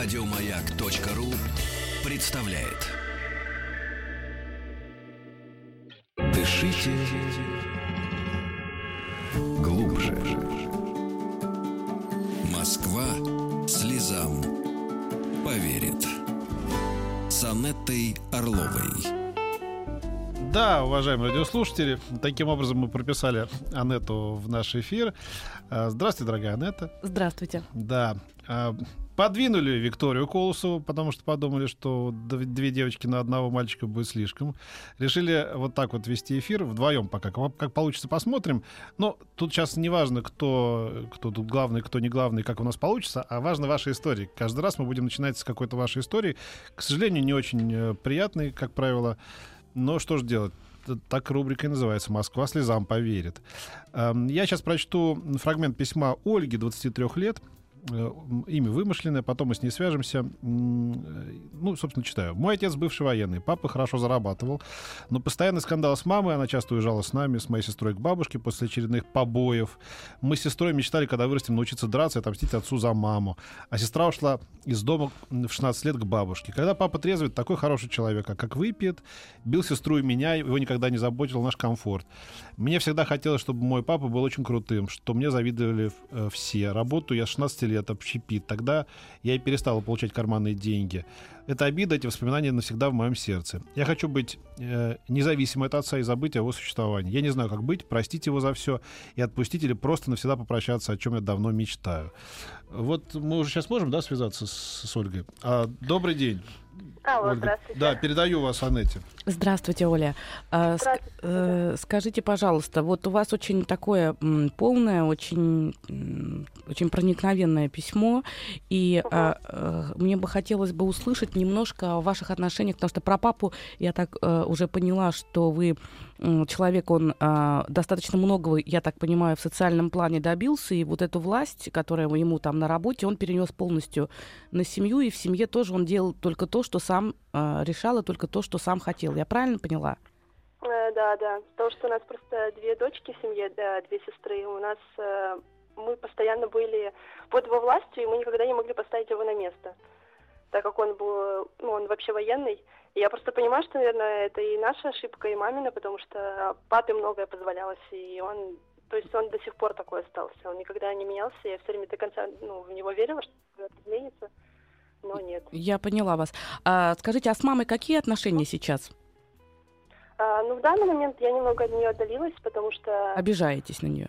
Радиомаяк.ру представляет. Дышите глубже. Москва слезам поверит. С Анеттой Орловой. Да, уважаемые радиослушатели, таким образом мы прописали Анету в наш эфир. А, здравствуйте, дорогая Анетта. Здравствуйте. Да. Подвинули Викторию Колосову, потому что подумали, что две девочки на одного мальчика будет слишком. Решили вот так вот вести эфир вдвоем пока. Как получится, посмотрим. Но тут сейчас не важно, кто, кто тут главный, кто не главный, как у нас получится, а важно ваша история. Каждый раз мы будем начинать с какой-то вашей истории. К сожалению, не очень э, приятной, как правило. Но что же делать? так рубрика и называется «Москва слезам поверит». Эм, я сейчас прочту фрагмент письма Ольги, 23 лет, имя вымышленное, потом мы с ней свяжемся. Ну, собственно, читаю. Мой отец бывший военный, папа хорошо зарабатывал, но постоянный скандал с мамой, она часто уезжала с нами, с моей сестрой к бабушке после очередных побоев. Мы с сестрой мечтали, когда вырастем, научиться драться и отомстить отцу за маму. А сестра ушла из дома в 16 лет к бабушке. Когда папа трезвый, такой хороший человек, а как выпьет, бил сестру и меня, его никогда не заботил наш комфорт. Мне всегда хотелось, чтобы мой папа был очень крутым, что мне завидовали э, все. Работу я с 16 лет общепит. Тогда я и перестала получать карманные деньги. Это обида, эти воспоминания навсегда в моем сердце. Я хочу быть э, независимой от отца и забыть о его существовании. Я не знаю, как быть, простить его за все и отпустить или просто навсегда попрощаться, о чем я давно мечтаю. Вот мы уже сейчас можем, да, связаться с, с Ольгой? А, добрый день. Алло, Ольга. здравствуйте. Да, передаю вас Анете. Здравствуйте, Оля. А, здравствуйте. Э, скажите, пожалуйста, вот у вас очень такое м, полное, очень, м, очень проникновенное письмо, и угу. а, а, мне бы хотелось бы услышать немножко о ваших отношениях, потому что про папу я так а, уже поняла, что вы человек, он а, достаточно многого, я так понимаю, в социальном плане добился, и вот эту власть, которая ему там на работе, он перенес полностью на семью, и в семье тоже он делал только то, что сам а, решал, и только то, что сам хотел. Я правильно поняла? Э, да, да. Потому что у нас просто две дочки в семье, да, две сестры. У нас э, мы постоянно были под его властью, и мы никогда не могли поставить его на место, так как он был, ну, он вообще военный. Я просто понимаю, что, наверное, это и наша ошибка, и мамина, потому что папе многое позволялось, и он, то есть он до сих пор такой остался. Он никогда не менялся, я все время до конца ну, в него верила, что это изменится, но нет. Я поняла вас. А, скажите, а с мамой какие отношения сейчас? А, ну, в данный момент я немного от нее отдалилась, потому что... Обижаетесь на нее?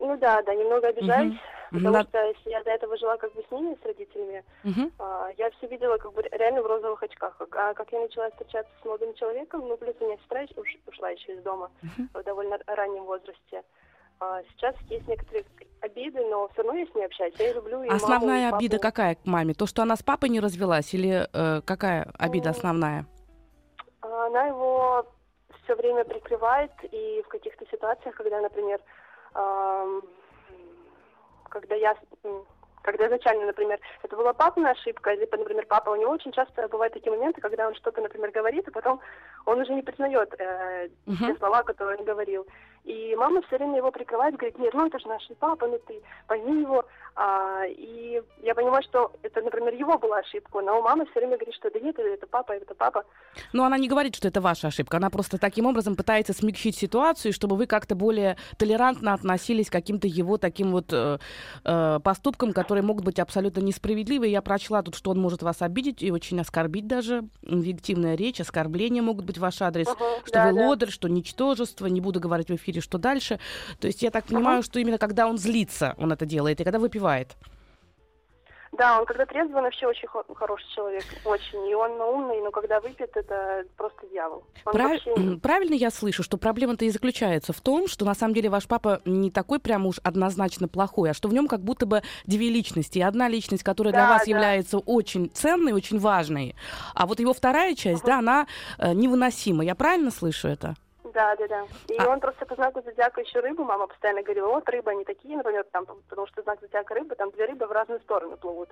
Ну да, да, немного обижаюсь. Угу. Потому На... что если я до этого жила как бы с ними, с родителями, uh-huh. а, я все видела как бы реально в розовых очках. А как я начала встречаться с молодым человеком, ну плюс у меня сестра уш, ушла еще из дома uh-huh. в довольно раннем возрасте. А, сейчас есть некоторые обиды, но все равно я с ней общаюсь. Я люблю и Основная маму, и обида какая к маме? То, что она с папой не развелась, или э, какая обида основная? Она его все время прикрывает, и в каких-то ситуациях, когда, например, э, когда я когда изначально, например, это была папина ошибка, либо, например, папа, у него очень часто бывают такие моменты, когда он что-то, например, говорит, и потом он уже не признает э, uh-huh. те слова, которые он говорил. И мама все время его прикрывает, говорит, нет, ну это же наш папа, ну ты пойми его. А, и я понимаю, что это, например, его была ошибка, но мама все время говорит, что да нет, это папа, это папа. Но она не говорит, что это ваша ошибка, она просто таким образом пытается смягчить ситуацию, чтобы вы как-то более толерантно относились к каким-то его таким вот э, э, поступкам, которые могут быть абсолютно несправедливы. Я прочла тут, что он может вас обидеть и очень оскорбить даже. Инвективная речь, оскорбления могут быть в ваш адрес, uh-huh, что да, вы да. лодырь, что ничтожество, не буду говорить в эфире или что дальше. То есть я так понимаю, что именно когда он злится, он это делает, и когда выпивает. Да, он когда трезвый, он вообще очень хо- хороший человек, очень. И он умный, но когда выпьет, это просто дьявол. Прав... Вообще... Правильно я слышу, что проблема-то и заключается в том, что на самом деле ваш папа не такой прям уж однозначно плохой, а что в нем как будто бы две личности. И одна личность, которая да, для вас да. является очень ценной, очень важной, а вот его вторая часть, uh-huh. да, она э, невыносима. Я правильно слышу это? Да, да, да. И а... он просто по знаку зодиака еще рыбу, мама постоянно говорила, вот рыбы они такие, например, там, потому что знак зодиака рыбы, там две рыбы в разные стороны плывут.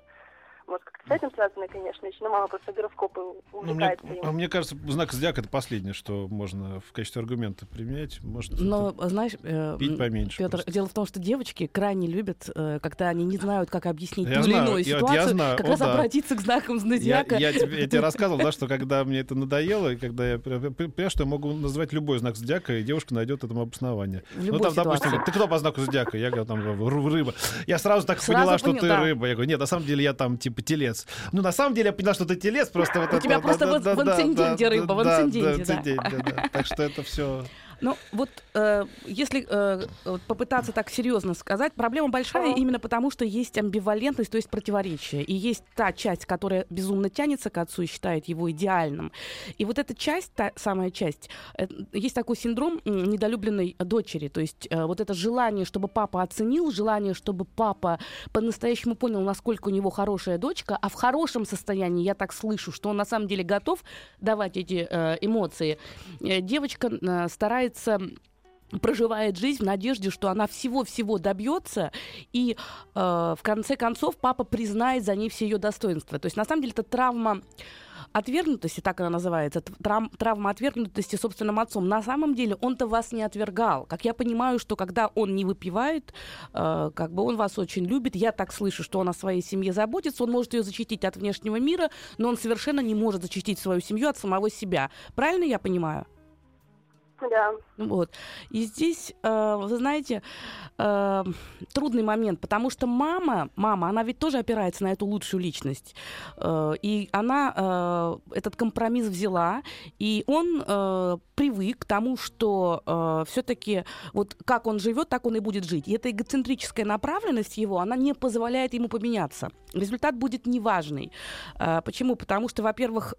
Может, как-то с этим связано, конечно, еще, но мама просто гороскопы увлекается ну, мне, им. а мне кажется, знак зодиака это последнее, что можно в качестве аргумента применять. Может, Но, знаешь, э, пить поменьше. Петр, просто. дело в том, что девочки крайне любят, э, когда они не знают, как объяснить Я ту или знаю, иную я- вот я ситуацию, знаю, как о, раз да. обратиться к знакам Я, зодиака. я тебе, я тебе рассказывал, да, что когда мне это надоело, и когда я понял, что я могу назвать любой знак зодиака, и девушка найдет этому обоснование. Ну, любой там, допустим, ситуации. ты кто по знаку зодиака? Я говорю, там, ры- рыба. Я сразу так Сразу поняла, что понял, ты да. рыба. Я говорю, нет, на самом деле я там, типа, телец. Ну, на самом деле я поняла, что ты телец, просто вот У это- тебя да, просто в- инциденте рыба, в инциденте, да. Так что это все... Ну, вот э, если э, попытаться так серьезно сказать, проблема большая Ага. именно потому, что есть амбивалентность, то есть противоречие. И есть та часть, которая безумно тянется к отцу и считает его идеальным. И вот эта часть, та самая часть, э, есть такой синдром недолюбленной дочери. То есть э, вот это желание, чтобы папа оценил, желание, чтобы папа по-настоящему понял, насколько у него хорошая дочка, а в хорошем состоянии я так слышу, что он на самом деле готов давать эти э, эмоции. Э, девочка э, старается проживает жизнь в надежде, что она всего-всего добьется, и э, в конце концов папа признает за ней все ее достоинства. То есть на самом деле это травма отвергнутости, так она называется, т- трам- травма отвергнутости собственным отцом. На самом деле он-то вас не отвергал. Как я понимаю, что когда он не выпивает, э, как бы он вас очень любит, я так слышу, что он о своей семье заботится, он может ее защитить от внешнего мира, но он совершенно не может защитить свою семью от самого себя. Правильно я понимаю? Да. Вот. И здесь, э, вы знаете, э, трудный момент, потому что мама, мама, она ведь тоже опирается на эту лучшую личность. Э, и она этот компромисс взяла, и он привык к тому, что все-таки вот как он живет, так он и будет жить. И эта эгоцентрическая направленность его, она не позволяет ему поменяться. Результат будет неважный. Почему? Потому что, во-первых,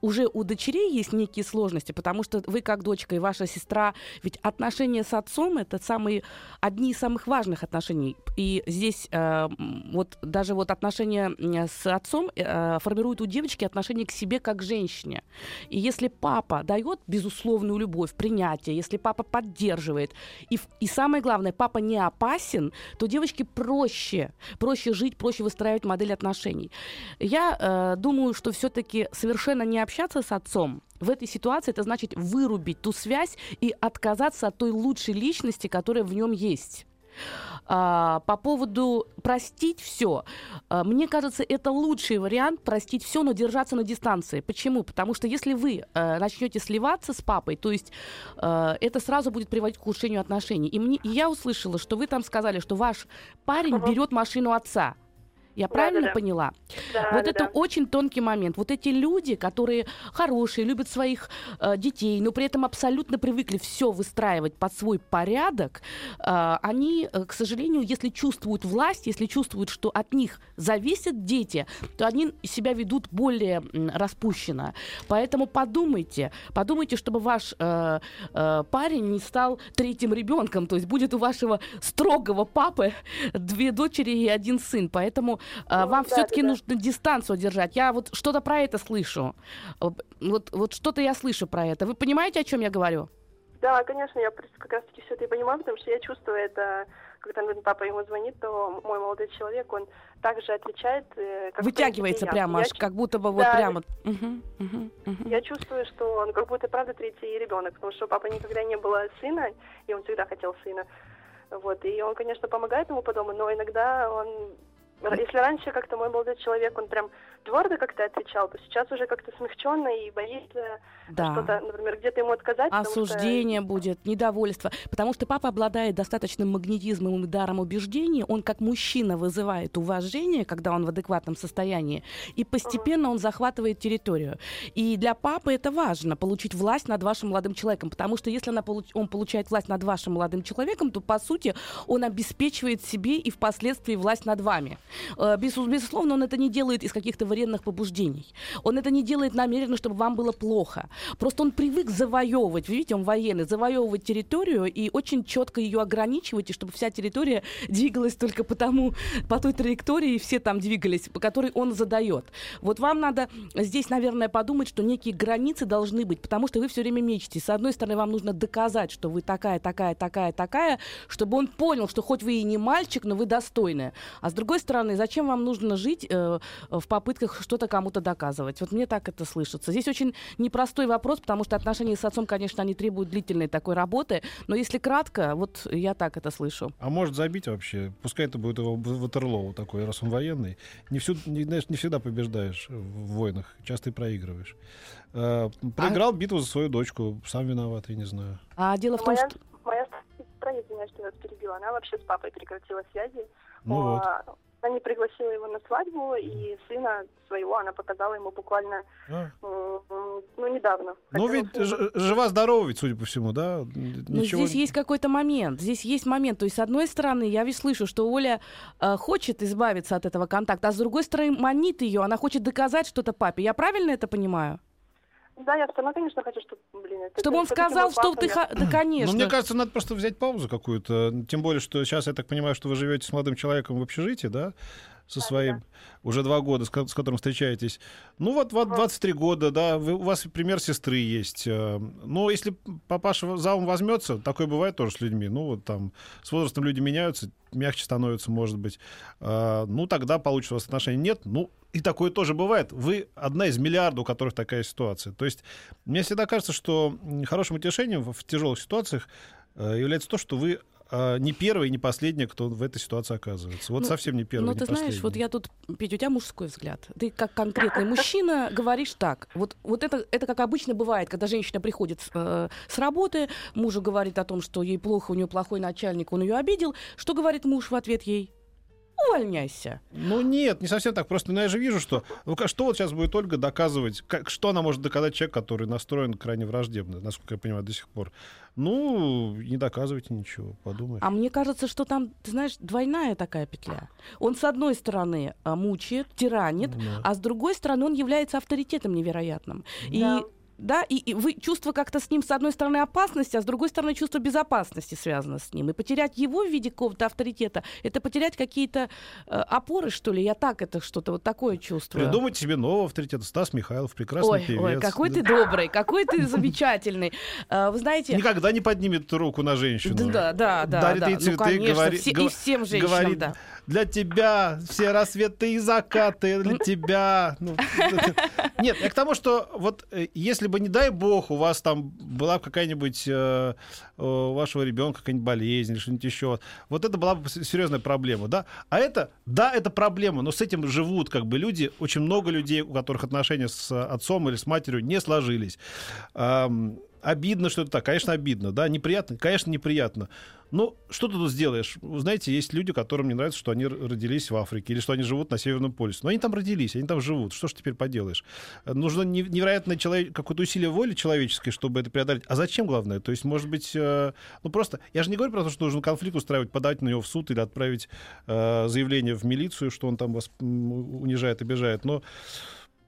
уже у дочерей есть некие сложности, потому что вы как дочка и ваша сестра, ведь отношения с отцом это самые одни из самых важных отношений. И здесь э, вот даже вот отношения м, с отцом э, формируют у девочки отношение к себе как женщине. И если папа дает безусловную любовь, принятие, если папа поддерживает, и, и самое главное, папа не опасен, то девочке проще, проще жить, проще выстраивать модель отношений. Я э, думаю, что все-таки совершенно не общаться с отцом в этой ситуации это значит вырубить ту связь и отказаться от той лучшей личности, которая в нем есть. А, по поводу простить все, мне кажется, это лучший вариант простить все, но держаться на дистанции. Почему? Потому что если вы э, начнете сливаться с папой, то есть э, это сразу будет приводить к ухудшению отношений. И, мне, и я услышала, что вы там сказали, что ваш парень берет машину отца. Я Да, правильно да, да. поняла? Да, вот да, это да. очень тонкий момент. Вот эти люди, которые хорошие, любят своих э, детей, но при этом абсолютно привыкли все выстраивать под свой порядок, э, они, э, к сожалению, если чувствуют власть, если чувствуют, что от них зависят дети, то они себя ведут более м, распущенно. Поэтому подумайте, подумайте, чтобы ваш э, э, парень не стал третьим ребенком, то есть будет у вашего строгого папы две дочери и один сын. Поэтому э, Ну, вам да, все-таки да, да. нужно дистанцию держать. Я вот что-то про это слышу. Вот, вот что-то я слышу про это. Вы понимаете, о чем я говорю? Да, конечно, я как раз-таки все это и понимаю, потому что я чувствую это, когда например, папа ему звонит, то мой молодой человек, он также отвечает. э, Как Вытягивается я. прямо, Я аж как будто бы вот Да, прямо. Мгм, мгм, мгм. Я чувствую, что он как будто правда третий ребенок, потому что у папы никогда не было сына, и он всегда хотел сына. Вот, и он, конечно, помогает ему по дому, но иногда он... Если раньше как-то мой молодой человек, он прям твердо как-то отвечал, то сейчас уже как-то смягченно и боится Да. что-то, например, где-то ему отказать. потому что- Осуждение будет, недовольство. Потому что папа обладает достаточным магнетизмом и даром убеждений. Он как мужчина вызывает уважение, когда он в адекватном состоянии. И постепенно он захватывает территорию. И для папы это важно, получить власть над вашим молодым человеком. Потому что если она он получает власть над вашим молодым человеком, то, по сути, он обеспечивает себе и впоследствии власть над вами. Э, безу- Безусловно, он это не делает из каких-то вредных побуждений. Он это не делает намеренно, чтобы вам было плохо. Просто он привык завоевывать, вы видите, он военный, завоевывать территорию и очень четко ее ограничивать, и чтобы вся территория двигалась только по тому, по той траектории, все там двигались, по которой он задает. Вот вам надо здесь, наверное, подумать, что некие границы должны быть, потому что вы все время мечете. С одной стороны, вам нужно доказать, что вы такая, такая, такая, такая, чтобы он понял, что хоть вы и не мальчик, но вы достойная. А с другой стороны, стороны, зачем вам нужно жить э, в попытках что-то кому-то доказывать? Вот мне так это слышится. Здесь очень непростой вопрос, потому что отношения с отцом, конечно, они требуют длительной такой работы, но если кратко, вот я так это слышу. А может забить вообще? Пускай это будет его Ватерлоу такой, раз он военный. Не, всю, не, знаешь, не всегда побеждаешь в войнах, часто и проигрываешь. Э, проиграл а... битву за свою дочку, сам виноват, я не знаю. А дело в том, моя, что... Моя сестра, извиняюсь, что я вас перебила, она вообще с папой прекратила связи. Ну О, вот. Она не пригласила его на свадьбу, и сына своего она показала ему буквально А. м, ну, недавно. Ну ведь жива-здорова ведь, судя по всему, да? Ну, здесь есть какой-то момент. Здесь есть момент. То есть, с одной стороны, я ведь слышу, что Оля э, хочет избавиться от этого контакта, а с другой стороны, манит ее, она хочет доказать что-то папе. Я правильно это понимаю? Да, я сама, конечно, хочу, чтобы, блин, это Чтобы он сказал, что ты... ха- Да, конечно. Ну, мне кажется, надо просто взять паузу какую-то. Тем более, что сейчас, я так понимаю, что вы живете с молодым человеком в общежитии, да? Со Да, своим, уже два года, с, с которым встречаетесь. Ну, вот, вот 23 года, да, вы- у вас пример сестры есть. э, Но если папаша за ум возьмется, такое бывает тоже с людьми, ну, вот там, с возрастом люди меняются, мягче становятся, может быть. А, Ну, тогда получится у вас отношения. Нет, ну, и такое тоже бывает. Вы одна из миллиарда, у которых такая ситуация. То есть мне всегда кажется, что хорошим утешением в, в тяжелых ситуациях э, является то, что вы э, не первый и не последний, кто в этой ситуации оказывается. Вот Ну, совсем не первый, Но не ты знаешь, последний. вот я тут, Петя, у тебя мужской взгляд. Ты как конкретный мужчина говоришь так. Вот, вот это, это как обычно бывает, когда женщина приходит э, с работы, мужу говорит о том, что ей плохо, у нее плохой начальник, он ее обидел. Что говорит муж в ответ ей? Увольняйся. Ну нет, не совсем так. Просто ну, я же вижу, что ну, что вот сейчас будет Ольга доказывать, как, что она может доказать человек, который настроен крайне враждебно, насколько я понимаю, до сих пор. Ну, не доказывайте ничего, подумаешь. А мне кажется, что там, ты знаешь, двойная такая петля. Он, с одной стороны, а, мучает, тиранит, Да. а с другой стороны, он является авторитетом невероятным. И Да. и, и вы чувство как-то с ним, с одной стороны, опасности, а с другой стороны, чувство безопасности связано с ним. И потерять его в виде какого-то авторитета, это потерять какие-то э, опоры, что ли. Я так это что-то вот такое чувствую. Придумайте себе нового авторитета. Стас Михайлов, прекрасный Ой, певец. ой, какой Да. ты добрый, какой ты замечательный. А, Вы знаете... Никогда не поднимет руку на женщину. Да, да, да, Дарит да. ей Ну, цветы, конечно, говорит- все- и всем женщинам, говорит, да. Для тебя все рассветы и закаты, для тебя. Ну, Нет, я к тому, что вот э, если бы, не дай бог, у вас там была какая-нибудь, э, у вашего ребенка какая-нибудь болезнь или что-нибудь еще, вот это была бы серьезная проблема, да? А это, да, это проблема, но с этим живут как бы люди, очень много людей, у которых отношения с отцом или с матерью не сложились. Обидно, что это так. Конечно, обидно, да, неприятно, конечно, неприятно. Но что ты тут сделаешь? Вы знаете, есть люди, которым не нравится, что они родились в Африке или что они живут на Северном полюсе. Но они там родились, они там живут. Что ж теперь поделаешь? Нужно не- невероятное человек, какое-то усилие воли человеческой, чтобы это преодолеть. А зачем, главное? То есть, может быть, э, ну просто... Я же не говорю про то, что нужно конфликт устраивать, подать на него в суд или отправить э, заявление в милицию, что он там вас унижает, обижает. Но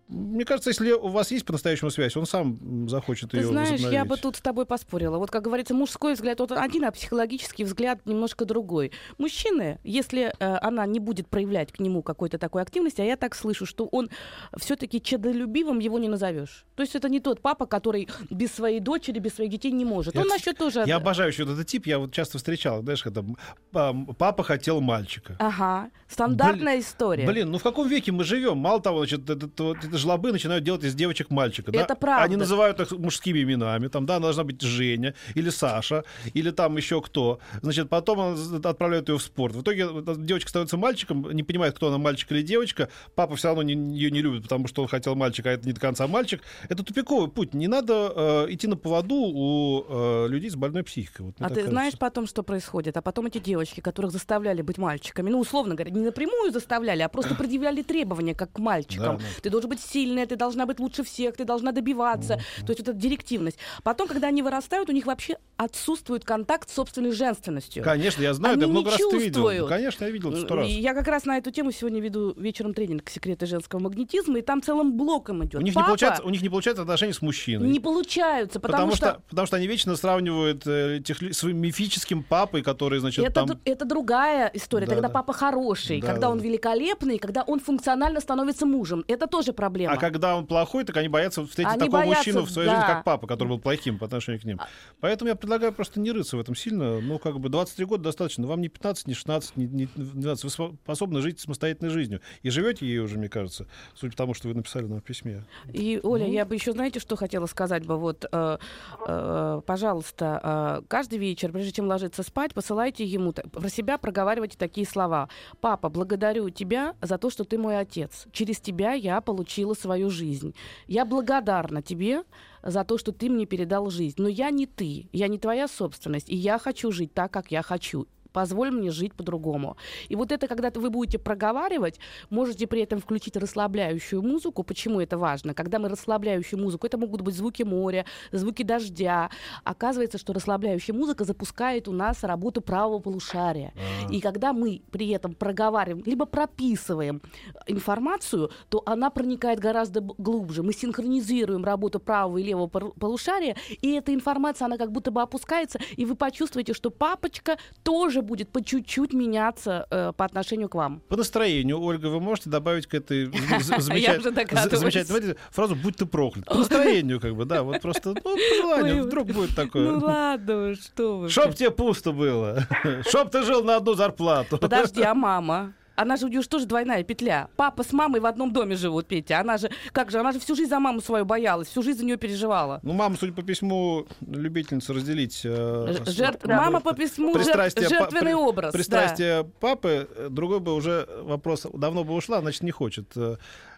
мне кажется, если у вас есть по-настоящему связь, он сам захочет Ты ее знаешь, я бы тут с тобой поспорила. Вот, как говорится, мужской взгляд вот один, а психологический взгляд немножко другой. Мужчины, если э, она не будет проявлять к нему какой-то такой активности, а я так слышу, что он все-таки чадолюбивым его не назовешь. То есть это не тот папа, который без своей дочери, без своих детей не может. Я, он насчет тоже... Я обожаю еще этот тип, я вот часто встречал, знаешь, когда папа хотел мальчика. Ага, стандартная история. Блин, ну в каком веке мы живем? Мало того, значит, это, это, эти жлобы начинают делать из девочек мальчика. да? Это правда. Они называют их мужскими именами. Там, да, она должна быть Женя или Саша, или там еще кто. Значит, потом отправляют ее в спорт. В итоге эта девочка становится мальчиком, не понимает, кто она, мальчик или девочка. Папа все равно не, ее не любит, потому что он хотел мальчика, а это не до конца мальчик. Это тупиковый путь. Не надо э, идти на поводу у э, людей с больной психикой. Вот А ты кажется. знаешь потом, что происходит? А потом эти девочки, которых заставляли быть мальчиками, ну, условно говоря, не напрямую заставляли, а просто предъявляли требования, как к мальчикам. Да, да. Ты должен быть сильная, ты должна быть лучше всех, ты должна добиваться. То есть вот эта директивность. Потом, когда они вырастают, у них вообще отсутствует контакт с собственной женственностью. Конечно, я знаю, Они не много раз это видел. чувствуют. Конечно, я видел сто раз. И я как раз на эту тему сегодня веду вечером тренинг «Секреты женского магнетизма», и там целым блоком идет. У них, не Папа получается, у них не получается отношения с мужчиной. не получаются, потому, Потому, что... потому что они вечно сравнивают э, лю- своим мифическим папой, который, значит, это, там... это другая история. Да, когда да. папа хороший, Да, когда да, он да. великолепный, когда он функционально становится мужем. Это тоже проблема. Проблема. А когда он плохой, так они боятся встретить Они такого боятся, мужчину в своей да. жизни, как папа, который был плохим по отношению к ним. А Поэтому я предлагаю просто не рыться в этом сильно. Ну, как бы 23 года достаточно. Вам не 15, не 16, не, не 12. Вы спо- способны жить самостоятельной жизнью. И живете ей уже, мне кажется, судя по тому, что вы написали нам в письме. И, Оля, я бы еще, знаете, что хотела сказать бы? Вот, э, э, пожалуйста, э, каждый вечер, прежде чем ложиться спать, посылайте ему, про себя проговаривайте такие слова. «Папа, благодарю тебя за то, что ты мой отец. Через тебя я получила свою жизнь. Я благодарна тебе за то, что ты мне передал жизнь. Но я не ты, я не твоя собственность, и я хочу жить так, как я хочу. Позволь мне жить по-другому. И вот это, когда вы будете проговаривать, можете при этом включить расслабляющую музыку. Почему это важно? Когда мы расслабляющую музыку, это могут быть звуки моря, звуки дождя. Оказывается, что расслабляющая музыка запускает у нас работу правого полушария. И когда мы при этом проговариваем, либо прописываем информацию, то она проникает гораздо глубже. Мы синхронизируем работу правого и левого полушария, и эта информация, она как будто бы опускается, и вы почувствуете, что папочка тоже будет по чуть-чуть меняться э, по отношению к вам. По настроению, Ольга, вы можете добавить к этой замечательной фразу «будь ты проклят». По настроению, как бы, да, вот просто, ну, желанию, вдруг будет Ну такое. ладно, что вы. Чтоб тебе пусто было. Чтоб ты жил на одну зарплату. Подожди, а мама? Она же у нее же тоже двойная петля. Папа с мамой в одном доме живут, Петя. Она же, как же, она же всю жизнь за маму свою боялась, всю жизнь за нее переживала. Ну, мама, судя по письму, любительница разделить э, жертв- с- Мама по письму жертв- пристрастие па- жертвенный при- образ. да. Пристрастие папы, э, другой бы уже вопрос давно бы ушла, значит, не хочет.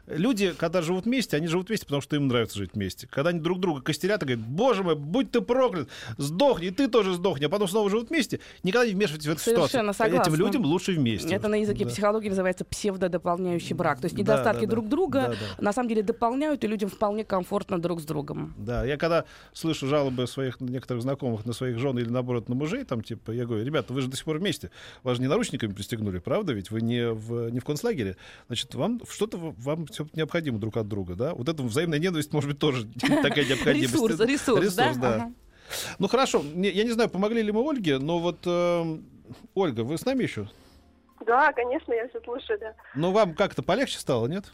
Люди, когда живут вместе, они живут вместе, потому что им нравится жить вместе. Когда они друг друга костерят и говорят, боже мой, будь ты проклят, сдохни, и ты тоже сдохни, а потом снова живут вместе, никогда не вмешивайтесь в эту Совершенно ситуацию. Этим согласна. людям лучше вместе. Это на языке Да. психологии называется псевдодополняющий брак. То есть недостатки да, да. друг друга Да, да. на самом деле дополняют, и людям вполне комфортно друг с другом. Да, я когда слышу жалобы своих некоторых знакомых на своих жен или наоборот на мужей, там типа, я говорю, ребята, вы же до сих пор вместе, вас же не наручниками пристегнули, правда? Ведь вы не в, не в концлагере. Значит, вам что-то вам всё необходимо друг от друга, да? Вот эта взаимная ненависть, может быть, тоже такая необходимость. Ресурс, ресурс, Ресурс, да? да. Ага. Ну хорошо, я не знаю, помогли ли мы Ольге, но вот эм, Ольга, вы с нами еще? Да, конечно, я все слушаю, да. Ну вам как-то полегче стало, нет?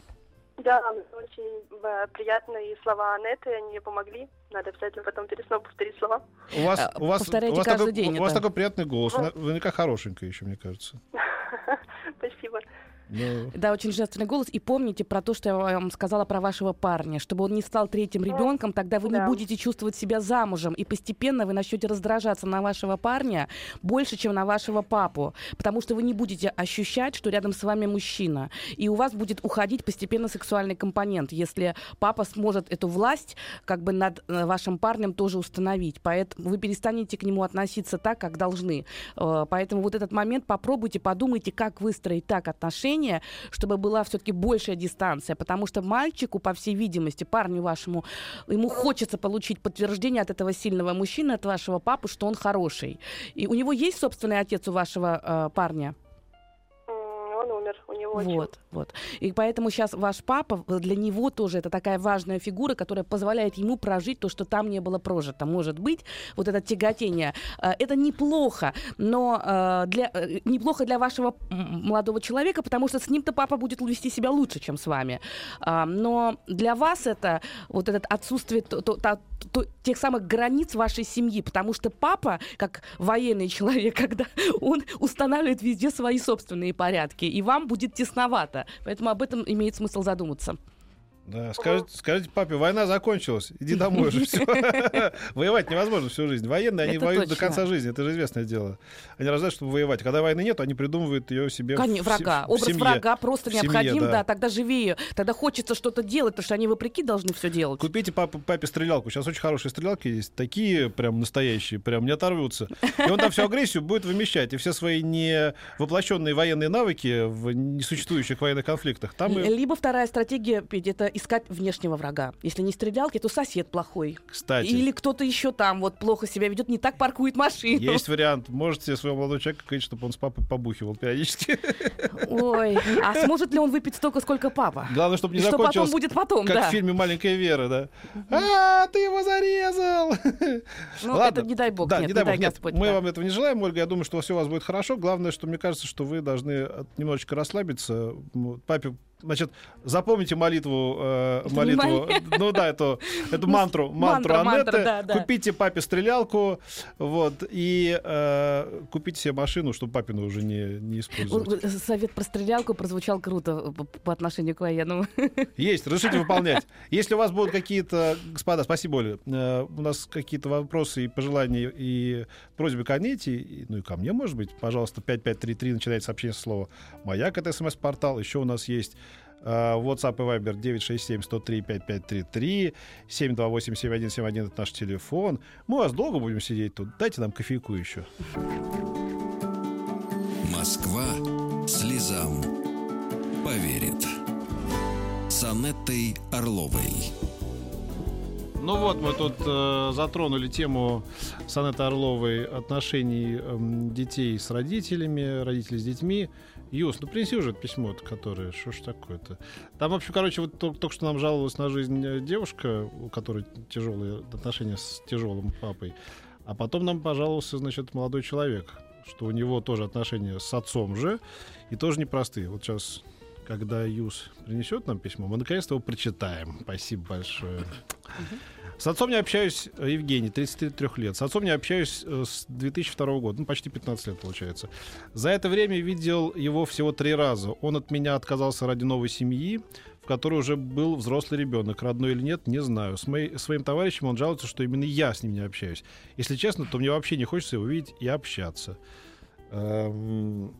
Да, очень э, приятно, и слова Анетты, они мне помогли. Надо обязательно потом перед сном повторить слова. У вас, Э, у вас, повторяйте у вас, каждый такой, день у вас это. такой приятный голос, вы наверняка хорошенькая еще, мне кажется. Спасибо. Ну, Да, очень женственный голос. И помните про то, что я вам сказала про вашего парня, чтобы он не стал третьим ребенком, тогда вы не да. будете чувствовать себя замужем, и постепенно вы начнете раздражаться на вашего парня больше, чем на вашего папу, потому что вы не будете ощущать, что рядом с вами мужчина, и у вас будет уходить постепенно сексуальный компонент, если папа сможет эту власть как бы над э, вашим парнем тоже установить, поэтому вы перестанете к нему относиться так, как должны. Э, Поэтому вот этот момент попробуйте, подумайте, как выстроить так отношения, чтобы была все-таки большая дистанция, потому что мальчику, по всей видимости, парню вашему, ему хочется получить подтверждение от этого сильного мужчины, от вашего папы, что он хороший. И у него есть собственный отец у вашего э, парня? Он умер, у него. Вот, вот. И поэтому сейчас ваш папа, для него тоже это такая важная фигура, которая позволяет ему прожить то, что там не было прожито. Может быть, вот это тяготение. э, Это неплохо, но э, для, э, неплохо для вашего молодого человека, потому что с ним-то папа будет вести себя лучше, чем с вами. А, Но для вас это вот это отсутствие то- то- та- то- тех самых границ вашей семьи, потому что папа, как военный человек, когда он устанавливает везде свои собственные порядки, и вам будет тесновато. Поэтому об этом имеет смысл задуматься. Да, скажите, скажите папе, война закончилась, иди домой уже все. Воевать невозможно всю жизнь. Военные, они Это воюют до конца жизни, это же известное дело. Они рождаются, чтобы воевать. Когда войны нет, они придумывают ее себе Кон- врага. в Образ семье. врага просто В семье, необходим, да. да. тогда живее. Тогда хочется что-то делать, потому что они вопреки должны все делать. Купите папе, папе стрелялку. Сейчас очень хорошие стрелялки есть. Такие прям настоящие, прям не оторвутся. И он там всю агрессию будет вымещать. И все свои не воплощенные военные навыки в несуществующих военных конфликтах. Там и, Либо вторая стратегия, Петь, это искать внешнего врага. Если не стрелялки, то сосед плохой. кстати, Или кто-то еще там вот плохо себя ведет, не так паркует машину. есть вариант. Можете своего молодого человека говорить, чтобы он с папой побухивал периодически. Ой, а сможет ли он выпить столько, сколько папа? Главное, чтобы И не что потом закончилось будет потом, как да. в фильме «Маленькая Вера», да? А, ты его зарезал! Ну, Ладно. это не дай бог, Да, нет, не дай бог. Нет, Господь. мы да. вам этого не желаем, Ольга. Я думаю, что все у вас будет хорошо. Главное, что мне кажется, что вы должны немножечко расслабиться. Папе Значит, запомните молитву, э, молитву, ну да, эту, эту мантру, мантру Аннеты. Да, да. Купите папе стрелялку, вот, и э, купите себе машину, чтобы папину уже не, не использовать. Совет про стрелялку прозвучал круто по отношению к военному. Есть, разрешите выполнять. Если у вас будут какие-то, господа, спасибо, Оля, э, у нас какие-то вопросы и пожелания и просьбы к Анете, ну и ко мне, может быть, пожалуйста, 5533 начинайте сообщение со слова «Маяк» — это смс-портал. Еще у нас есть WhatsApp и Viber 967-103-5533, 728-7171 это наш телефон. Мы у вас долго будем сидеть тут. Дайте нам кофейку еще. Москва слезам поверит. С Анеттой Орловой. Ну вот, мы тут э, затронули тему Санеты Орловой отношений э, детей с родителями, родителей с детьми. Юс, ну принеси уже письмо, которое, что ж такое-то. Там вообще, короче, вот только, только что нам жаловалась на жизнь э, девушка, у которой тяжелые отношения с тяжелым папой. А потом нам пожаловался, значит, молодой человек, что у него тоже отношения с отцом же, и тоже непростые. Вот сейчас, когда Юс принесет нам письмо, мы наконец-то его прочитаем. Спасибо большое. С отцом не общаюсь, э, Евгений, 33 лет. С отцом не общаюсь э, с 2002 года, ну, почти 15 лет получается. За это время видел его всего три раза. Он от меня отказался ради новой семьи, в которой уже был взрослый ребенок. Родной или нет, не знаю. С моей, своим товарищем он жалуется, что именно я с ним не общаюсь. Если честно, то мне вообще не хочется его видеть и общаться. Эм,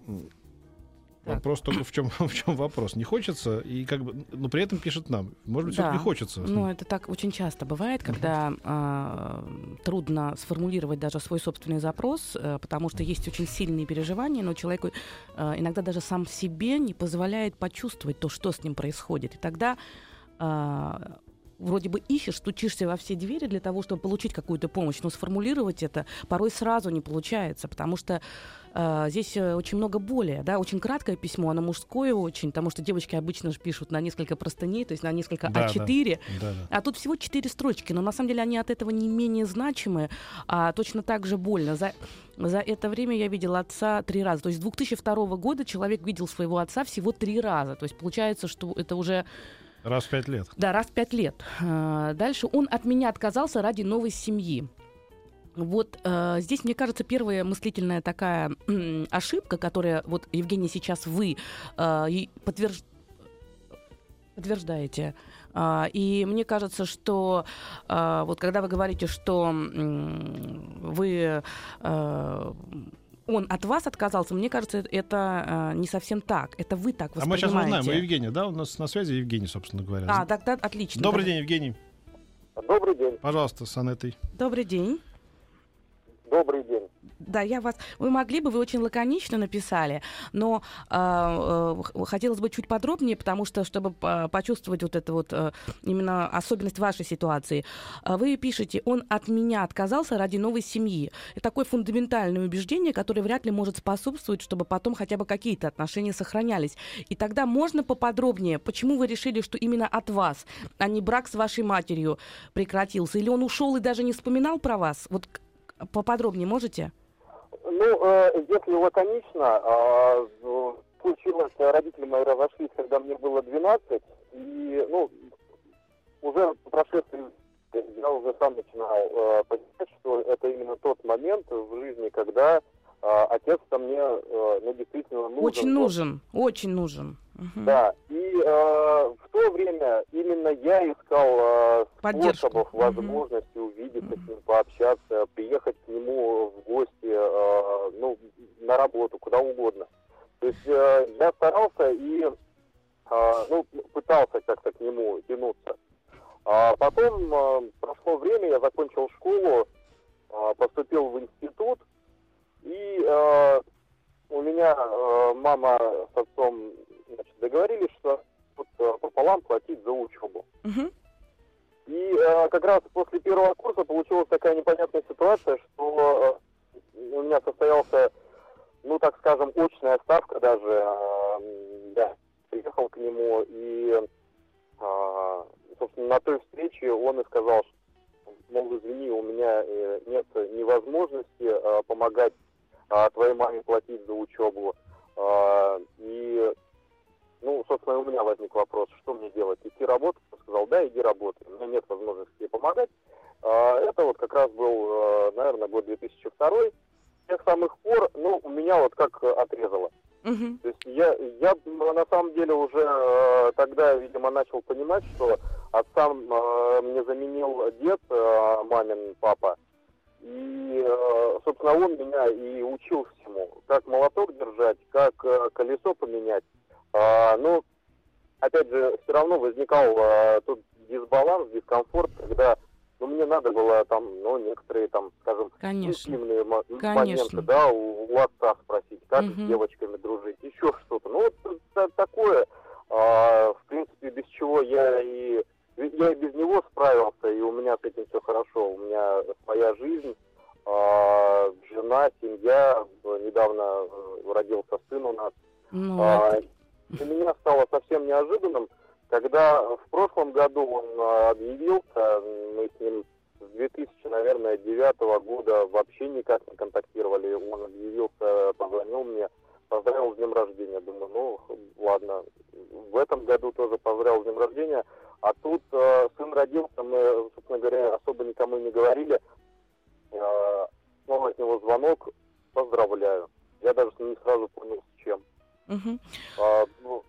так. Вопрос только в чем, в чем вопрос. Не хочется, и как бы, но при этом пишет нам. Может быть, да. все-таки хочется. Ну, это так очень часто бывает, когда э, трудно сформулировать даже свой собственный запрос, э, потому что есть очень сильные переживания, но человеку э, иногда даже сам себе не позволяет почувствовать то, что с ним происходит. И тогда э, вроде бы ищешь, стучишься во все двери для того, чтобы получить какую-то помощь, но сформулировать это порой сразу не получается, потому что э, здесь э, очень много боли, да, очень краткое письмо, оно мужское очень, потому что девочки обычно же пишут на несколько простыней, то есть на несколько да, А4, да, да, а тут всего четыре строчки, но на самом деле они от этого не менее значимы, а точно так же больно. За, за это время я видела отца три раза, то есть с 2002 года человек видел своего отца всего три раза, то есть получается, что это уже Раз в пять лет. Да, раз в пять лет. А, дальше он от меня отказался ради новой семьи. Вот э, здесь, мне кажется, первая мыслительная такая э, ошибка, которая, вот, Евгений, сейчас вы э, подтвержд... подтверждаете. Uh, и мне кажется, что uh, вот когда вы говорите, что вы он от вас отказался, мне кажется, это э, не совсем так. Это вы так воспринимаете. А мы сейчас узнаем, мы Евгений, да? У нас на связи Евгений, собственно говоря. А, тогда отлично. Добрый день, Евгений. Добрый день. Пожалуйста, с Анетой. Добрый день. Добрый день. Да, я вас... Вы могли бы, вы очень лаконично написали, но э, э, хотелось бы чуть подробнее, потому что, чтобы почувствовать вот это вот э, именно особенность вашей ситуации. А вы пишете, он от меня отказался ради новой семьи. Это такое фундаментальное убеждение, которое вряд ли может способствовать, чтобы потом хотя бы какие-то отношения сохранялись. И тогда можно поподробнее, почему вы решили, что именно от вас, а не брак с вашей матерью прекратился? Или он ушел и даже не вспоминал про вас? Вот поподробнее можете? Ну, э, если лаконично, э, случилось, родители мои разошлись, когда мне было 12, и, ну, уже по прошествии я уже сам начинал э, понимать, что это именно тот момент в жизни, когда э, отец-то мне, э, ну, действительно нужен. Очень нужен, очень нужен. Угу. Да, и э, в то время именно я искал э, способов, возможности угу. увидеться с ним, пообщаться, приехать к нему в гости, э, ну, на работу, куда угодно. То есть э, я старался и, э, ну, пытался как-то к нему тянуться. А потом э, прошло время, я закончил школу, э, поступил в институт, и э, у меня э, мама с отцом значит, договорились, что вот, э, пополам платить за учебу. Угу. И э, как раз после первого курса получилась такая непонятная ситуация, что э, у меня состоялся, ну так скажем, очная ставка даже. Э, я приехал к нему и, э, собственно, на той встрече он и сказал, что, мол, извини, у меня э, нет невозможности э, помогать э, твоей маме платить за учебу. Э, и ну, собственно, у меня возник вопрос, что мне делать, идти работать? Он сказал, да, иди работай, у меня нет возможности тебе помогать. А, это вот как раз был, э, наверное, год 2002. С тех самых пор, ну, у меня вот как отрезало. Угу. То есть я, я на самом деле уже э, тогда, видимо, начал понимать, что отца э, мне заменил дед, э, мамин папа. И, э, собственно, он меня и учил всему. Как молоток держать, как э, колесо поменять. Э, ну, опять же, все равно возникал э, тут дисбаланс, дискомфорт, когда ну, мне надо было там, ну, некоторые там, скажем, интимные моменты, да, у, у отца спросить, как угу. с девочками дружить, еще что-то. Ну, вот такое, а, в принципе, без чего я и я и без него справился, и у меня с этим все хорошо. У меня своя жизнь, а, жена, семья. Недавно э, родился сын у нас. Ну, а, для меня стало совсем неожиданным, когда в прошлом году он а, объявился, мы с ним с 2000, наверное, девятого года вообще никак не контактировали. Он объявился, позвонил мне, поздравил с днем рождения. Думаю, ну, ладно. В этом году тоже поздравил с днем рождения. А тут э, сын родился, мы, собственно говоря, особо никому не говорили. Э, снова от него звонок, поздравляю. Я даже не сразу понял. Угу. А, ну,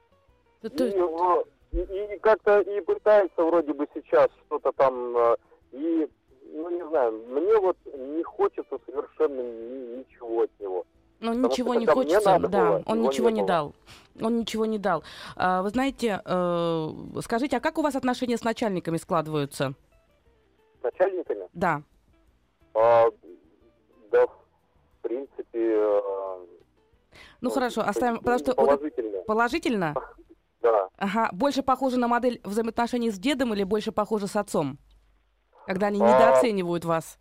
Это... и, и, и как-то и пытается вроде бы сейчас что-то там, э, и, ну не знаю, мне вот не хочется совершенно ни, ничего от него. Ну, ничего не хочется, да, было, он ничего не, не дал. Он ничего не дал. А, вы знаете, э, скажите, а как у вас отношения с начальниками складываются? С начальниками? Да. А, да, в принципе... Ну, хорошо, оставим, потому что... Положительно. Положительно? Да. Ага. Больше похоже на модель взаимоотношений с дедом или больше похоже с отцом? Когда они а, недооценивают вас?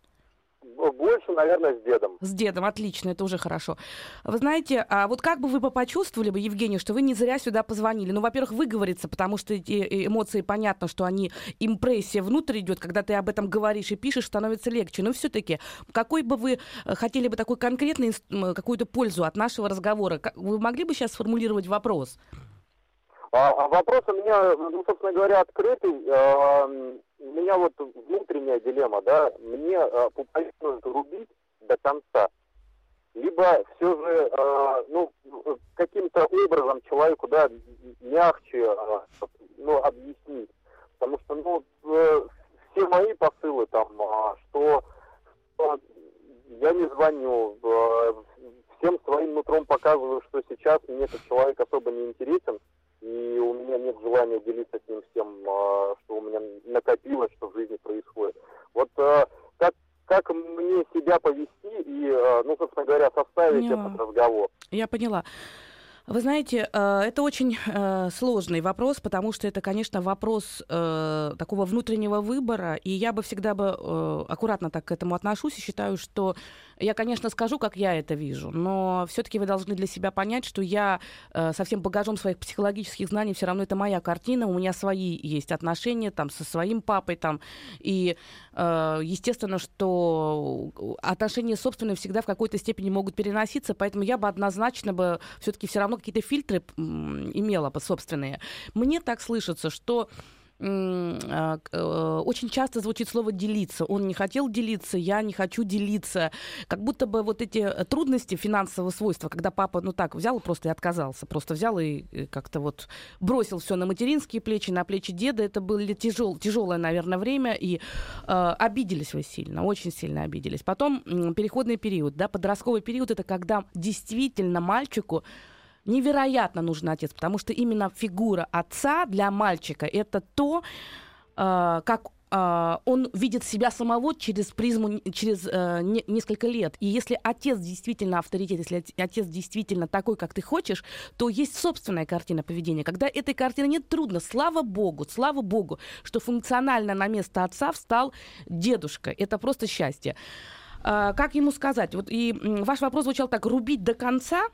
Больше, наверное, с дедом. С дедом, отлично, это уже хорошо. Вы знаете, а вот как бы вы почувствовали бы, Евгений, что вы не зря сюда позвонили? Ну, во-первых, выговориться, потому что эти э, эмоции, понятно, что они, импрессия внутрь идет, когда ты об этом говоришь и пишешь, становится легче. Но все-таки, какой бы вы э, хотели бы такой конкретный, какую-то пользу от нашего разговора? Вы могли бы сейчас сформулировать вопрос? А, а вопрос у меня, ну, собственно говоря, открытый. А, у меня вот внутренняя дилемма, да, мне а, пупорину рубить до конца, либо все же, а, ну, каким-то образом человеку, да, мягче, а, ну, объяснить. Потому что, ну, э, все мои посылы там, а, что, что я не звоню, а, всем своим нутром показываю, что сейчас мне этот человек особо не интересен, и у меня нет желания делиться с ним всем, а, что у меня накопилось, что в жизни происходит. Вот а, как, как мне себя повести и, а, ну, собственно говоря, составить Я... этот разговор? Я поняла. Вы знаете, э, это очень э, сложный вопрос, потому что это, конечно, вопрос э, такого внутреннего выбора, и я бы всегда бы аккуратно так к этому отношусь и считаю, что я, конечно, скажу, как я это вижу, но все-таки вы должны для себя понять, что я со всем багажом своих психологических знаний все равно это моя картина, у меня свои есть отношения там со своим папой там, и естественно, что отношения собственные всегда в какой-то степени могут переноситься, поэтому я бы однозначно бы все-таки все равно какие-то фильтры имела бы собственные. Мне так слышится, что э, очень часто звучит слово делиться. Он не хотел делиться, я не хочу делиться. Как будто бы вот эти э, трудности финансового свойства, когда папа, ну так, взял просто и отказался. Просто взял и как-то вот бросил все на материнские плечи, на плечи деда. Это было тяжел, тяжелое, наверное, время. И э, обиделись вы сильно, очень сильно обиделись. Потом переходный период, да, подростковый период, это когда действительно мальчику невероятно нужен отец, потому что именно фигура отца для мальчика это то, э, как э, он видит себя самого через призму, через не, несколько лет. И если отец действительно авторитет, если отец действительно такой, как ты хочешь, то есть собственная картина поведения. Когда этой картины нет, трудно. Слава богу, слава богу, что функционально на место отца встал дедушка. Это просто счастье. Э, как ему сказать? Вот и ваш вопрос звучал так: рубить до конца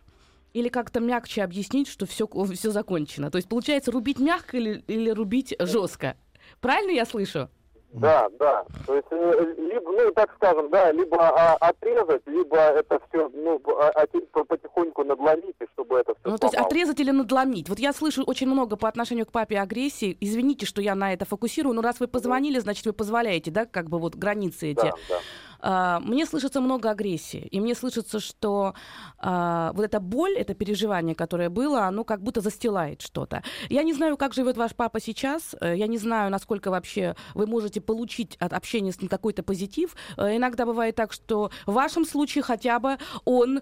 или как-то мягче объяснить, что все, все закончено. То есть получается рубить мягко или, или рубить жестко. Правильно я слышу? Да, да. То есть, э, либо, ну, так скажем, да, либо а, отрезать, либо это все, ну, а, а, потихоньку надломить, чтобы это все Ну, то есть отрезать или надломить. Вот я слышу очень много по отношению к папе агрессии. Извините, что я на это фокусирую, но раз вы позвонили, значит, вы позволяете, да, как бы вот границы эти. Да, да. А, мне слышится много агрессии, и мне слышится, что а, вот эта боль, это переживание, которое было, оно как будто застилает что-то. Я не знаю, как живет ваш папа сейчас, э, я не знаю, насколько вообще вы можете получить от общения с ним какой-то позитив. Э, иногда бывает так, что в вашем случае хотя бы он э,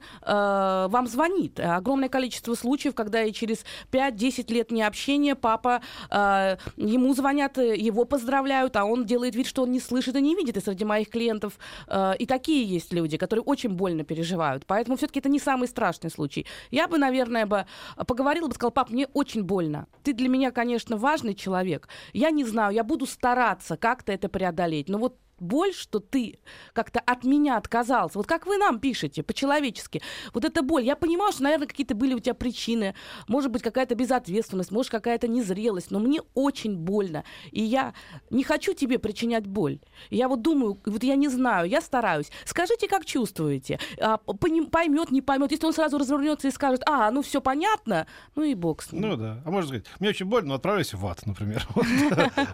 вам звонит. Огромное количество случаев, когда и через 5-10 лет необщения папа, ему звонят, его поздравляют, а он делает вид, что он не слышит и не видит. И среди моих клиентов и такие есть люди, которые очень больно переживают. Поэтому все-таки это не самый страшный случай. Я бы, наверное, бы поговорила бы, сказала, пап, мне очень больно. Ты для меня, конечно, важный человек. Я не знаю, я буду стараться как-то это преодолеть. Но вот боль, что ты как-то от меня отказался. Вот как вы нам пишете, по-человечески. Вот эта боль. Я понимаю, что, наверное, какие-то были у тебя причины. Может быть, какая-то безответственность, может, какая-то незрелость. Но мне очень больно. И я не хочу тебе причинять боль. Я вот думаю, вот я не знаю, я стараюсь. Скажите, как чувствуете. А, поймет, не поймет. Если он сразу развернется и скажет, а, ну все понятно, ну и бог с ним. Ну да. А можно сказать, мне очень больно, но отправляйся в ад, например.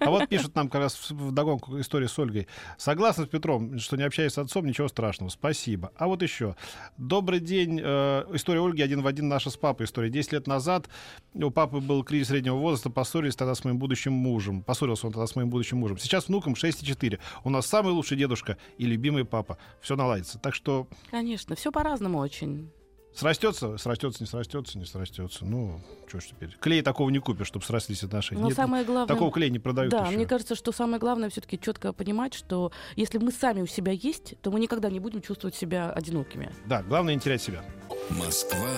А вот пишут нам как раз в догонку истории с Ольгой. Согласна с Петром, что не общаясь с отцом, ничего страшного. Спасибо. А вот еще. Добрый день. Э, история Ольги один в один наша с папой история. Десять лет назад у папы был кризис среднего возраста, поссорились тогда с моим будущим мужем. Поссорился он тогда с моим будущим мужем. Сейчас внукам 6,4. У нас самый лучший дедушка и любимый папа. Все наладится. Так что... Конечно, все по-разному очень. Срастется, срастется, не срастется, не срастется. Ну, что ж теперь. Клей такого не купишь, чтобы срослись отношения. Но Нет, самое главное... Такого клея не продают Да, еще. мне кажется, что самое главное все-таки четко понимать, что если мы сами у себя есть, то мы никогда не будем чувствовать себя одинокими. Да, главное не терять себя. Москва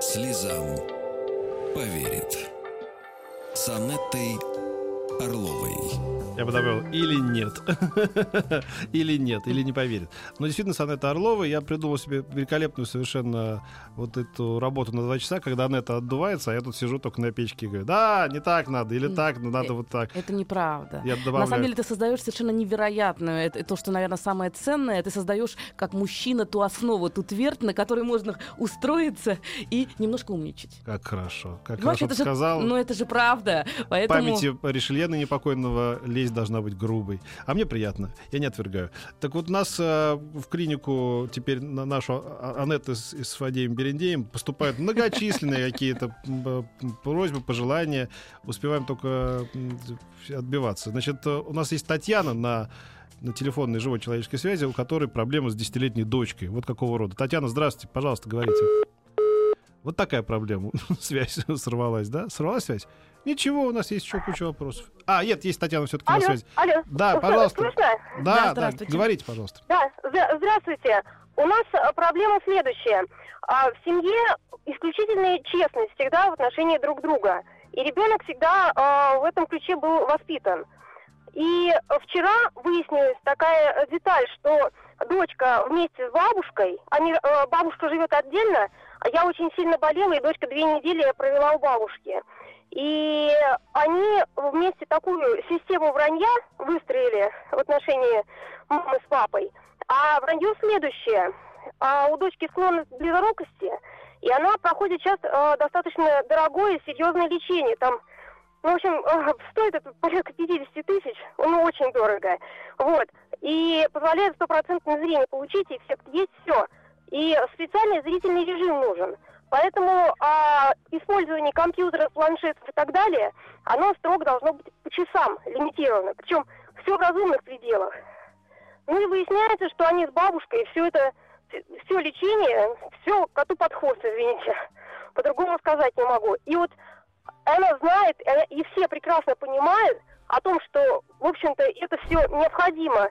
слезам поверит. С Анеттой Орловой. Я бы добавил, или нет. или нет, или не поверит. Но действительно, с Анеттой Орловой я придумал себе великолепную совершенно вот эту работу на два часа, когда Анетта отдувается, а я тут сижу только на печке и говорю, да, не так надо, или так, но надо вот так. Это неправда. Я добавляю... На самом деле ты создаешь совершенно невероятную, это то, что, наверное, самое ценное, ты создаешь как мужчина ту основу, ту твердь, на которой можно устроиться и немножко умничать. Как хорошо, как Понимаешь, хорошо это сказал. Же, ну это же правда. Поэтому... Памяти Ришельена непокойного лезть должна быть грубой. А мне приятно, я не отвергаю. Так вот, нас э, в клинику теперь на нашу а, Анетту с, с Фадеем Берендеем поступают многочисленные какие-то просьбы, пожелания. Успеваем только отбиваться. Значит, э, у нас есть Татьяна на на телефонной живой человеческой связи, у которой проблема с десятилетней дочкой. Вот какого рода. Татьяна, здравствуйте, пожалуйста, говорите. Вот такая проблема. Связь сорвалась, да? Сорвалась связь? Ничего, у нас есть еще куча вопросов. А, нет, есть Татьяна все-таки на связи. Алло, Да, пожалуйста. Слышно? Да, да, да, говорите, пожалуйста. Да, здравствуйте. У нас э, проблема следующая. А, в семье исключительная честность всегда в отношении друг друга. И ребенок всегда а, в этом ключе был воспитан. И вчера выяснилась такая деталь, что дочка вместе с бабушкой, они, э, бабушка живет отдельно, а я очень сильно болела, и дочка две недели провела у бабушки. И они вместе такую систему вранья выстроили в отношении мамы с папой. А вранье следующее. А у дочки склонность к близорукости, и она проходит сейчас э, достаточно дорогое, серьезное лечение. Там, ну, в общем, э, стоит это порядка 50 тысяч, ну, очень дорого. Вот. И позволяет стопроцентное зрение получить, все есть все. И специальный зрительный режим нужен. Поэтому а, использование компьютера, планшетов и так далее, оно строго должно быть по часам лимитировано. Причем все в разумных пределах. Ну и выясняется, что они с бабушкой все это, все лечение, все коту под хвост, извините. По-другому сказать не могу. И вот она знает, и все прекрасно понимают о том, что, в общем-то, это все необходимо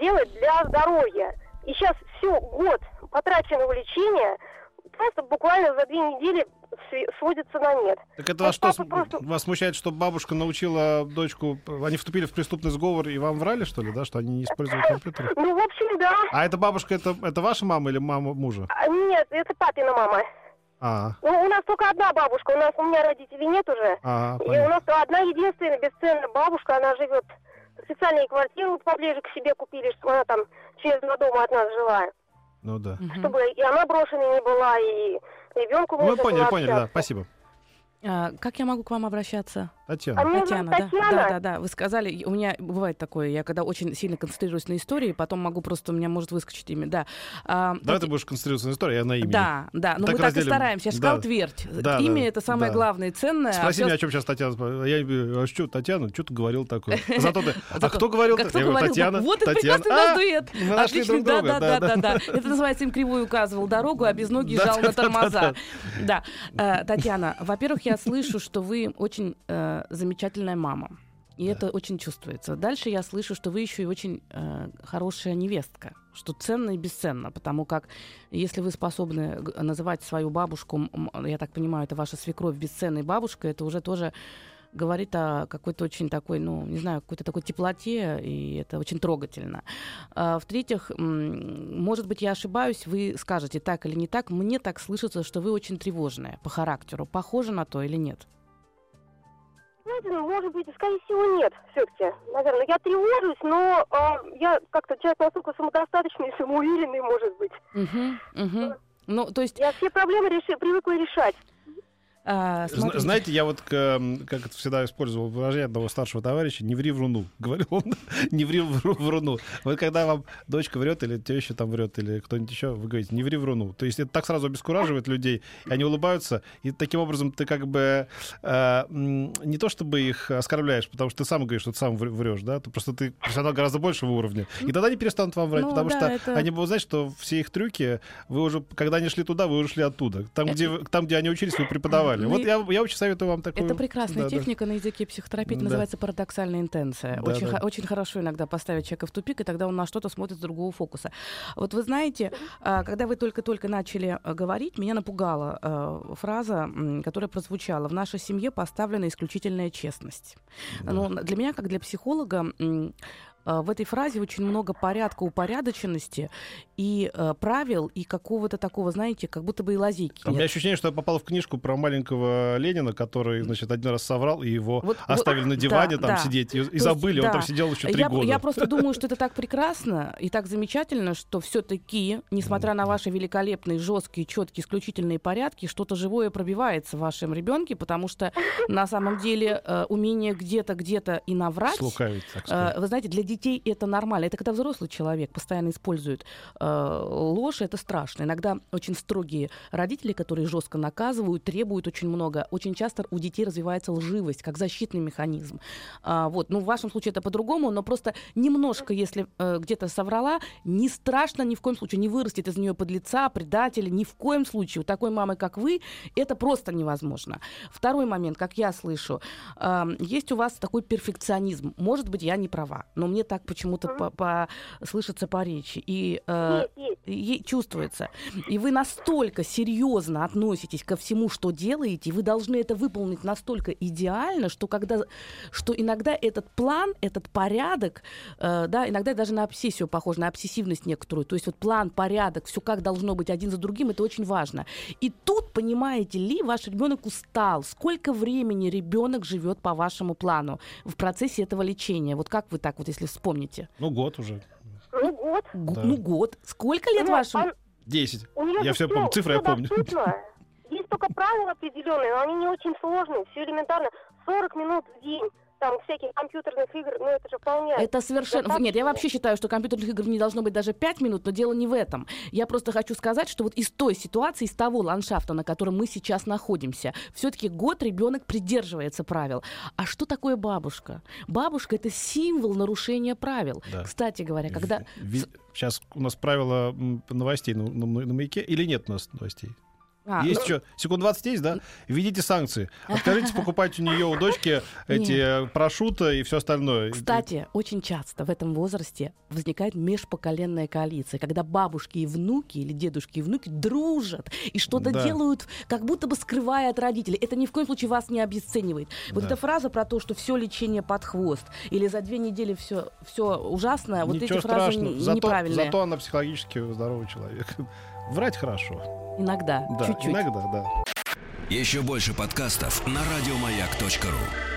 делать для здоровья. И сейчас все год потраченного лечения – просто буквально за две недели сводится на нет. Так это вас что, просто... вас смущает, что бабушка научила дочку, они вступили в преступный сговор и вам врали, что ли, да, что они не используют компьютер? Ну, в общем, да. А эта бабушка, это, это ваша мама или мама мужа? А, нет, это папина мама. А. Ну, у нас только одна бабушка, у нас у меня родителей нет уже. А, и у нас одна единственная бесценная бабушка, она живет до специальную квартиру поближе к себе купили, чтобы она там через два дома от нас жила. Ну да. Чтобы и она брошенной не была, и ребенку Мы поняли, поняли, да, спасибо. А, как я могу к вам обращаться? Татьяна. А Татьяна, да? Татьяна? Да, да, да. Вы сказали, у меня бывает такое, я когда очень сильно концентрируюсь на истории, потом могу просто, у меня может выскочить имя, да. А, Давай ты будешь концентрироваться на истории, я на имени. Да, да, но Так мы так и разделим. стараемся. Я же Да. сказала твердь. Да, Имя да, это самое да. главное и ценное. а Спроси всё меня, о чем сейчас Татьяна. Я а что, Татьяна, что ты говорил такое? Зато ты, а кто говорил? Кто Я говорю, говорил, Татьяна, вот это прекрасный наш А, дуэт. Отлично, друга. да, да, да, да, Это называется им кривую указывал дорогу, а без ноги Да, жал да, на да, тормоза. Да. Э, Татьяна, во-первых, я слышу, что вы очень э, замечательная мама. И это очень чувствуется. Дальше я слышу, что вы еще и очень э, хорошая невестка, что ценно и бесценно, потому как если вы способны называть свою бабушку, я так понимаю, это ваша свекровь бесценной бабушкой, это уже тоже говорит о какой-то очень такой, ну, не знаю, какой-то такой теплоте, и это очень трогательно. А, В-третьих, может быть, я ошибаюсь, вы скажете так или не так, мне так слышится, что вы очень тревожная по характеру. Похоже на то или нет? Знаете, ну, может быть, скорее всего, нет, все-таки. Наверное, я тревожусь, но э, я как-то человек настолько самодостаточный, самоуверенный, может быть. Угу, угу. Ну, то есть, Я все проблемы реши, привыкла решать. А, смотрите. Знаете, я вот, к, м, как это всегда использовал выражение одного старшего товарища, не ври вруну. Говорил он, не ври вру- вруну. Вот когда вам дочка врет, или теща там врет, или кто-нибудь еще, вы говорите, не ври вруну. То есть это так сразу обескураживает людей, и они улыбаются, и таким образом ты как бы э, не то чтобы их оскорбляешь, потому что ты сам говоришь, что ты сам вр- врешь, да, ты просто ты профессионал гораздо большего уровня. И тогда они перестанут вам врать, Ну потому да, что это- они будут знать, что все их трюки, вы уже, когда они шли туда, вы уже шли оттуда. Там, где, там, где они учились, вы преподавали. Вы- Вот я, я очень советую вам такую... Это прекрасная Да, да. техника на языке психотерапии, Да. называется парадоксальная интенция. Да, очень, да. хо- очень хорошо иногда поставить человека в тупик, и тогда он на что-то смотрит с другого фокуса. Вот вы знаете, а, когда вы только-только начали а, говорить, меня напугала а, фраза, которая прозвучала. В нашей семье поставлена исключительная честность. Ну, для меня, как для психолога, в этой фразе очень много порядка, упорядоченности и э, правил, и какого-то такого, знаете, как будто бы и лазейки У меня ощущение, что я попал в книжку про маленького Ленина, который, значит, один раз соврал, и его Вот- оставили вот, на диване да, там да. сидеть, и, и есть, забыли, он да. там сидел еще три я, года. я просто думаю, что это так прекрасно и так замечательно, что все-таки, несмотря на ваши великолепные, жесткие, четкие, исключительные порядки, что-то живое пробивается в вашем ребенке, потому что на самом деле э, умение где-то, где-то и наврать. Слукавить, так э, сказать. Вы знаете, для детей это нормально. Это когда взрослый человек постоянно использует э, ложь, это страшно. Иногда очень строгие родители, которые жестко наказывают, требуют очень много. Очень часто у детей развивается лживость, как защитный механизм. А, вот. Ну, в вашем случае это по-другому, но просто немножко, если э, где-то соврала, не страшно ни в коем случае, не вырастет из нее подлеца, предателя, ни в коем случае. У такой мамы, как вы, это просто невозможно. Второй момент, как я слышу, э, есть у вас такой перфекционизм. Может быть, я не права, но мне так почему-то по, по- слышится по речи. И э, Есть, есть. е- чувствуется. И вы настолько серьезно относитесь ко всему, что делаете, и вы должны это выполнить настолько идеально, что когда, что иногда этот план, этот порядок, э, да, иногда даже на обсессию похож, на обсессивность некоторую. То есть вот план, порядок, все как должно быть один за другим, это очень важно. И тут, понимаете ли, ваш ребенок устал. Сколько времени ребенок живет по вашему плану в процессе этого лечения? Вот как вы так вот, если вспомните? Ну, год уже. Ну, год. Г- Да. Ну, год. Сколько лет Ну, вашему? он- Десять. У нее Я все помню, цифры я помню. Есть только правила определенные, но они не очень сложные. Все элементарно. 40 минут в день. Там всяких компьютерных игр, ну это же вполне. Это совершенно... достаточно. Нет, я вообще считаю, что компьютерных игр не должно быть даже 5 минут, но дело не в этом. Я просто хочу сказать, что вот из той ситуации, из того ландшафта, на котором мы сейчас находимся, все-таки год ребенок придерживается правил. А что такое бабушка? Бабушка это символ нарушения правил. Да. Кстати говоря, когда... Сейчас у нас правила новостей на, на- на маяке. Или нет у нас новостей? А, есть ну, еще? Секунд 20 есть, да? Введите санкции. Откажитесь покупать у нее, у дочки, эти э, прошута и все остальное. Кстати, очень часто в этом возрасте возникает межпоколенная коалиция, когда бабушки и внуки или дедушки и внуки дружат и что-то Да. делают, как будто бы скрывая от родителей. Это ни в коем случае вас не обесценивает. Вот Да. эта фраза про то, что все лечение под хвост или за две недели все, все ужасно, вот Ничего эти фразы страшного. Зато, неправильные. зато она психологически здоровый человек. Врать хорошо. Иногда, Да, чуть-чуть. иногда, да. Еще больше подкастов на радиомаяк.ру.